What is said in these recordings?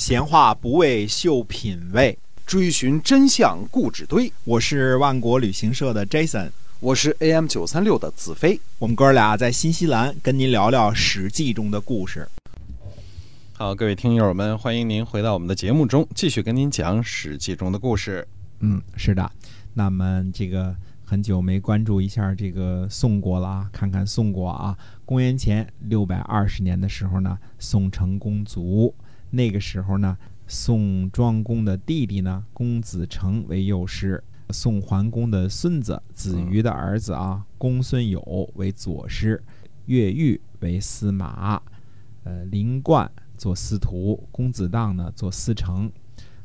闲话不为秀品味，追寻真相故纸堆。我是万国旅行社的 Jason，我是 AM 九三六的子飞。我们哥俩在新西兰跟您聊聊《史记》中的故事。好，各位听友们，欢迎您回到我们的节目中，继续跟您讲《史记》中的故事。嗯，是的。那么这个很久没关注一下这个宋国了啊，看看宋国啊。公元前六百二十年的时候呢，宋成公卒。那个时候呢，宋庄公的弟弟呢，公子成为右师；宋桓公的孙子子瑜的儿子啊，公孙友为左师；乐玉为司马，呃，林冠做司徒，公子荡呢做司成，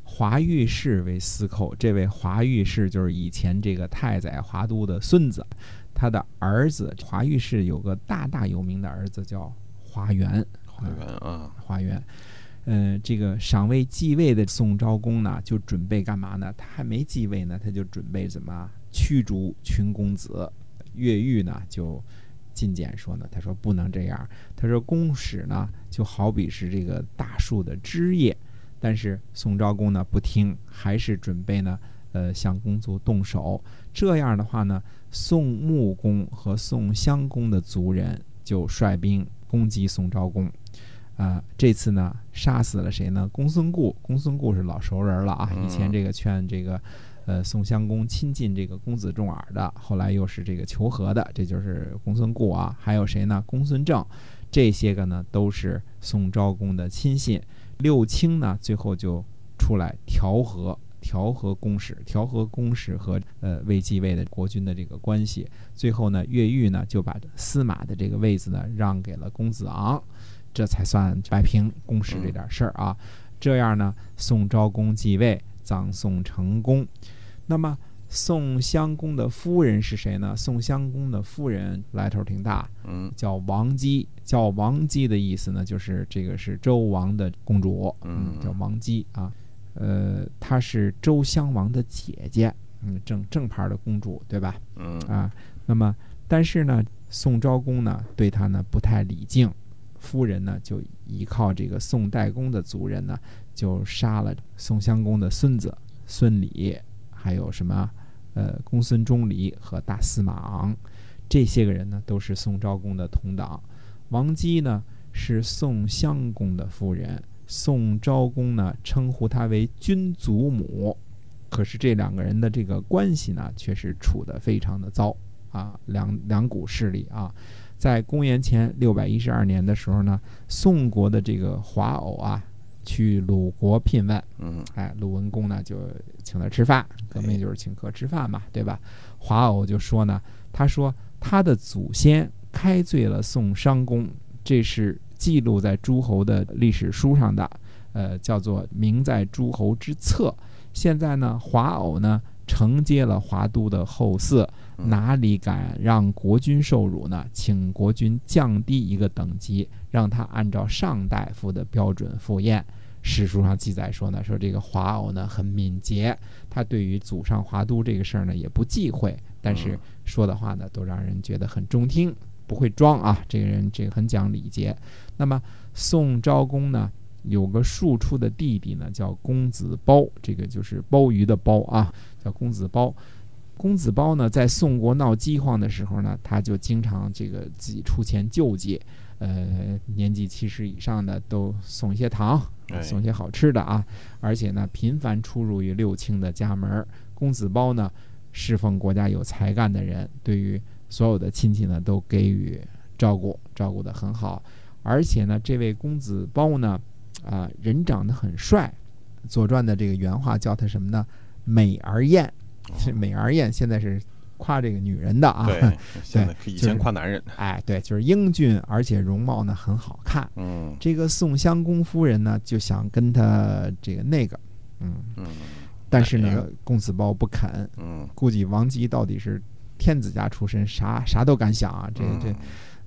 华御氏为司寇。这位华御氏就是以前这个太宰华都的孙子，他的儿子华御氏有个大大有名的儿子叫华元。华元啊，华元。嗯，这个尚未继位的宋昭公呢，就准备干嘛呢？他还没继位呢，他就准备怎么驱逐群公子。越狱呢，就进谏说呢，他说不能这样。他说公使呢，就好比是这个大树的枝叶。但是宋昭公呢不听，还是准备呢，呃，向公族动手。这样的话呢，宋穆公和宋襄公的族人就率兵攻击宋昭公。啊，这次呢，杀死了谁呢？公孙固，公孙固是老熟人了啊。以前这个劝这个，呃，宋襄公亲近这个公子重耳的，后来又是这个求和的，这就是公孙固啊。还有谁呢？公孙正，这些个呢都是宋昭公的亲信。六卿呢，最后就出来调和，调和公使，调和公使和呃未继位的国君的这个关系。最后呢，越狱呢就把司马的这个位子呢让给了公子昂。这才算摆平公事这点事儿啊！这样呢，宋昭公继位，葬宋成功。那么宋襄公的夫人是谁呢？宋襄公的夫人来头挺大，嗯，叫王姬。叫王姬的意思呢，就是这个是周王的公主，嗯，叫王姬啊。呃，她是周襄王的姐姐，嗯，正正牌的公主，对吧？嗯啊。那么，但是呢，宋昭公呢，对她呢不太礼敬。夫人呢，就依靠这个宋代公的族人呢，就杀了宋襄公的孙子孙礼，还有什么呃公孙钟离和大司马昂，这些个人呢，都是宋昭公的同党。王姬呢是宋襄公的夫人，宋昭公呢称呼她为君祖母，可是这两个人的这个关系呢，却是处得非常的糟啊，两两股势力啊。在公元前六百一十二年的时候呢，宋国的这个华偶啊，去鲁国聘问，嗯，哎，鲁文公呢就请他吃饭，革命就是请客吃饭嘛，对吧？华偶就说呢，他说他的祖先开罪了宋商公，这是记录在诸侯的历史书上的，呃，叫做名在诸侯之册。现在呢，华偶呢承接了华都的后嗣。哪里敢让国君受辱呢？请国君降低一个等级，让他按照上大夫的标准赴宴。史书上记载说呢，说这个华偶呢很敏捷，他对于祖上华都这个事儿呢也不忌讳，但是说的话呢都让人觉得很中听，不会装啊。这个人这个很讲礼节。那么宋昭公呢有个庶出的弟弟呢叫公子包，这个就是鲍鱼的包啊，叫公子包。公子包呢，在宋国闹饥荒的时候呢，他就经常这个自己出钱救济，呃，年纪七十以上的都送一些糖，送些好吃的啊，而且呢，频繁出入于六卿的家门。公子包呢，侍奉国家有才干的人，对于所有的亲戚呢，都给予照顾，照顾得很好。而且呢，这位公子包呢，啊，人长得很帅，《左传》的这个原话叫他什么呢？美而艳。这美而艳，现在是夸这个女人的啊。对，现在以前夸男人。哎，对，就是英俊，而且容貌呢很好看。嗯，这个宋襄公夫人呢就想跟他这个那个，嗯嗯，但是呢，公子包不肯。嗯，估计王吉到底是天子家出身，啥啥都敢想啊。这这，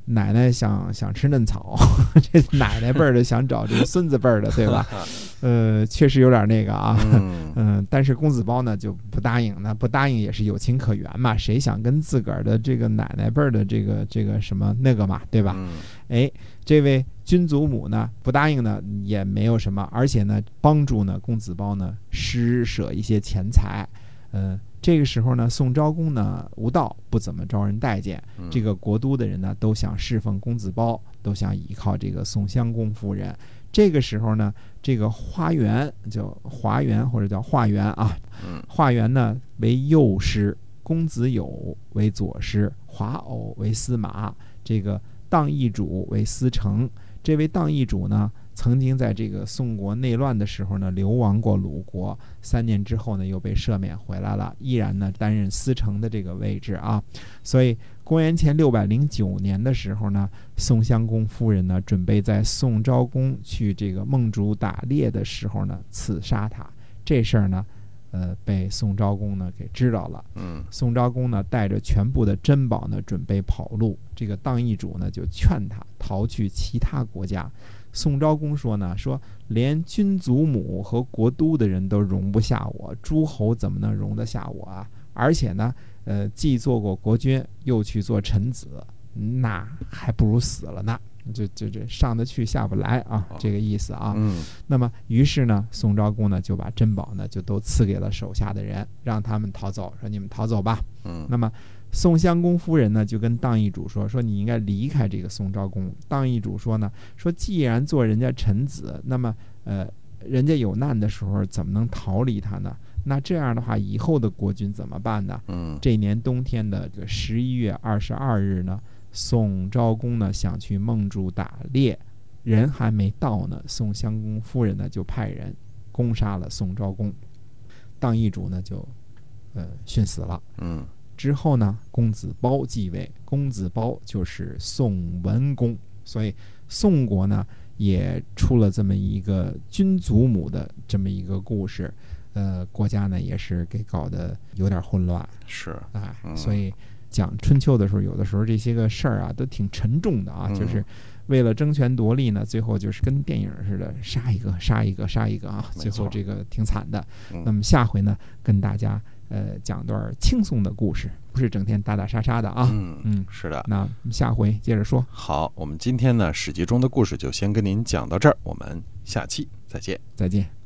奶奶想想吃嫩草，这奶奶辈儿的想找这个孙子辈儿的，对吧？呃，确实有点那个啊。嗯 嗯，但是公子包呢就不答应，那不答应也是有情可原嘛，谁想跟自个儿的这个奶奶辈儿的这个这个什么那个嘛，对吧？嗯哎，这位君祖母呢不答应呢也没有什么，而且呢帮助呢公子包呢施舍一些钱财。呃，这个时候呢，宋昭公呢无道，不怎么招人待见。嗯这个国都的人呢都想侍奉公子包，都想依靠这个宋襄公夫人。这个时候呢，这个花园叫华园或者叫化园啊，嗯化园呢为右师，公子友为左师，华偶为司马，这个荡义主为司成。这位荡义主呢，曾经在这个宋国内乱的时候呢，流亡过鲁国，三年之后呢，又被赦免回来了，依然呢担任司城的这个位置啊。所以公元前六百零九年的时候呢，宋襄公夫人呢，准备在宋昭公去这个孟竹打猎的时候呢，刺杀他。这事儿呢，呃，被宋昭公呢给知道了。嗯宋昭公呢带着全部的珍宝呢准备跑路，这个当邑主呢就劝他逃去其他国家。宋昭公说呢，说连君祖母和国都的人都容不下我，诸侯怎么能容得下我啊？而且呢，呃，既做过国君，又去做臣子，那还不如死了呢。就就这上得去下不来啊，这个意思啊。嗯那么，于是呢，宋昭公呢就把珍宝呢就都赐给了手下的人，让他们逃走，说你们逃走吧。嗯那么，宋襄公夫人呢就跟当邑主说，说你应该离开这个宋昭公。当邑主说呢，说既然做人家臣子，那么呃，人家有难的时候怎么能逃离他呢？那这样的话，以后的国君怎么办呢？嗯这年冬天的这个十一月二十二日呢，宋昭公呢想去孟竹打猎，人还没到呢，宋襄公夫人呢就派人攻杀了宋昭公，当邑主呢就呃殉死了。嗯。之后呢，公子包继位，公子包就是宋文公，所以宋国呢也出了这么一个君祖母的这么一个故事，呃，国家呢也是给搞得有点混乱，是。啊，嗯。所以讲春秋的时候，有的时候这些个事儿啊都挺沉重的啊，嗯就是为了争权夺利呢，最后就是跟电影似的，杀一个杀一个杀一个啊，最后这个挺惨的。嗯那么下回呢，跟大家呃讲段轻松的故事，不是整天打打杀杀的啊。嗯嗯，是的。那下回接着说，好，我们今天呢史记中的故事就先跟您讲到这儿，我们下期再见。再见。